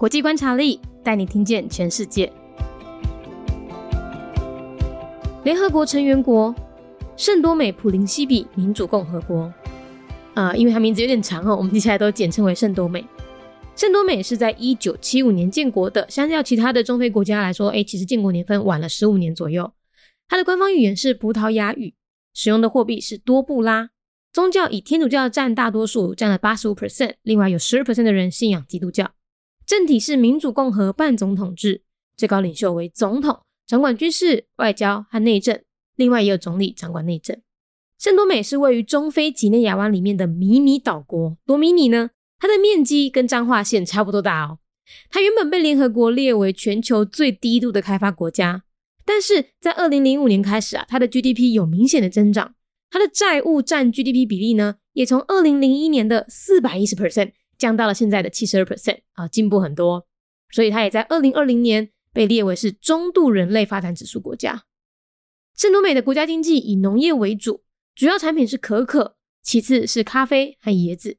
国际观察力带你听见全世界。联合国成员国圣多美普林西比民主共和国，啊，因为它名字有点长哦，我们接下来都简称为圣多美。圣多美是在一九七五年建国的，相较其他的中非国家来说，哎，其实建国年份晚了十五年左右。它的官方语言是葡萄牙语，使用的货币是多布拉。宗教以天主教占大多数，占了八十五 percent，另外有十二 percent 的人信仰基督教。政体是民主共和半总统制，最高领袖为总统，掌管军事、外交和内政。另外也有总理掌管内政。圣多美是位于中非几内亚湾里面的迷你岛国，多迷你呢？它的面积跟彰化县差不多大哦。它原本被联合国列为全球最低度的开发国家，但是在二零零五年开始啊，它的 GDP 有明显的增长，它的债务占 GDP 比例呢，也从二零零一年的四百一十 percent。降到了现在的七十二 percent 啊，进步很多，所以它也在二零二零年被列为是中度人类发展指数国家。圣多美的国家经济以农业为主，主要产品是可可，其次是咖啡和椰子。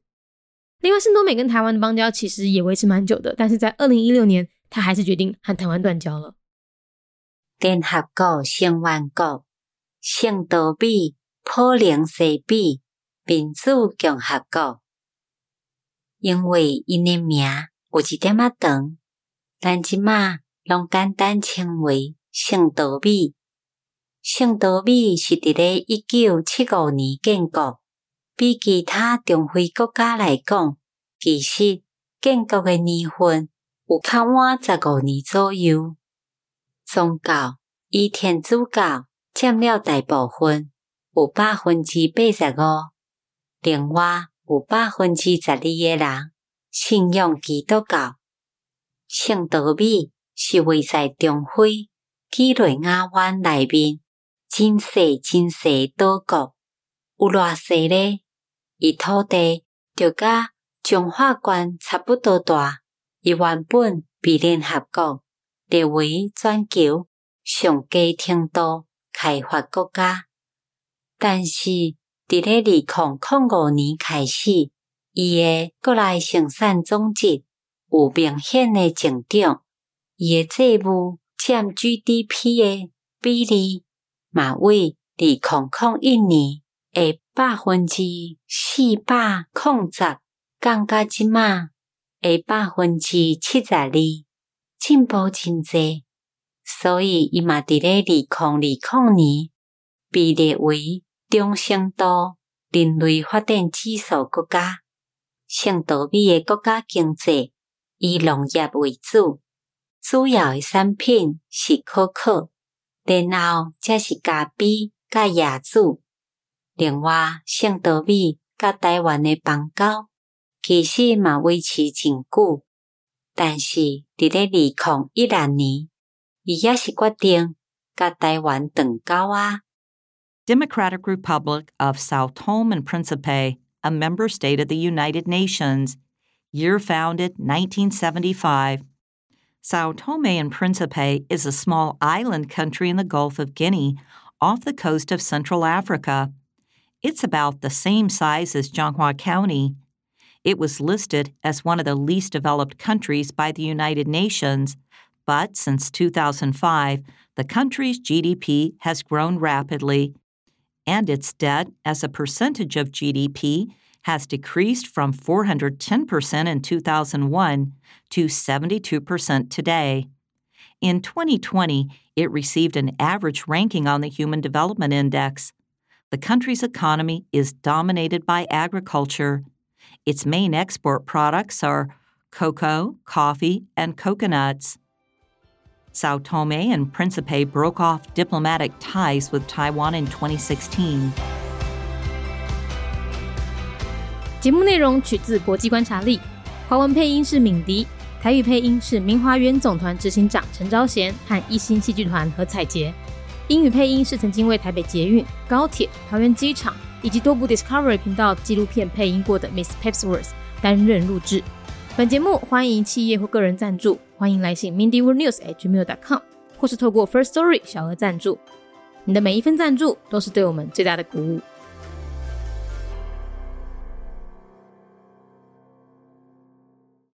另外，圣多美跟台湾的邦交其实也维持蛮久的，但是在二零一六年，他还是决定和台湾断交了。联合国成员国圣多美普林西比民主共和国。因为因诶名有一点仔长，咱即马拢简单称为圣多美。圣多美是伫咧一九七五年建国，比其他中非国家来讲，其实建国诶年份有较晚十五年左右。宗教以天主教占了大部分，有百分之八十五。另外。有百分之十二诶人信仰基督教。圣多美是位在中非几内亚湾内面真细真细岛国，有偌细咧？伊土地就甲中华关差不多大。伊原本被联合国列为全球上低程度开发国家，但是。伫咧二零零五年开始，伊诶国内生产总值有明显诶增长，伊诶债务占 GDP 诶比例嘛为二零零一年诶百分之四百零十降到即马诶百分之七十二，进步真济。所以伊嘛伫咧二零二零年被列为。中程度人类发展指数国家，圣多美诶国家经济以农业为主，主要诶产品是可可，然后则是咖啡、甲椰子。另外，圣多美甲台湾诶邦交其实嘛维持真久，但是伫咧二零一六年，伊也是决定甲台湾断交啊。Democratic Republic of Sao Tome and Principe, a member state of the United Nations. Year founded 1975. Sao Tome and Principe is a small island country in the Gulf of Guinea off the coast of Central Africa. It's about the same size as Zhanghua County. It was listed as one of the least developed countries by the United Nations, but since 2005, the country's GDP has grown rapidly and its debt as a percentage of GDP has decreased from 410% in 2001 to 72% today. In 2020, it received an average ranking on the Human Development Index. The country's economy is dominated by agriculture. Its main export products are cocoa, coffee, and coconuts. Sao Tome and Principe broke off diplomatic ties with Taiwan in 2016. 节目内容取自国际观察力，华文配音是敏迪，台语配音是明华园总团执行长陈昭贤和一星戏剧团何彩杰，英语配音是曾经为台北捷运、高铁、桃园机场以及多部 Discovery 频道纪录片配音过的 Miss Pepsworth 担任录制。本节目欢迎企业或个人赞助， 欢迎来信 mindyworldnews@gmail.com，或是透过 First Story 小额赞助。你的每一份赞助都是对我们最大的鼓舞。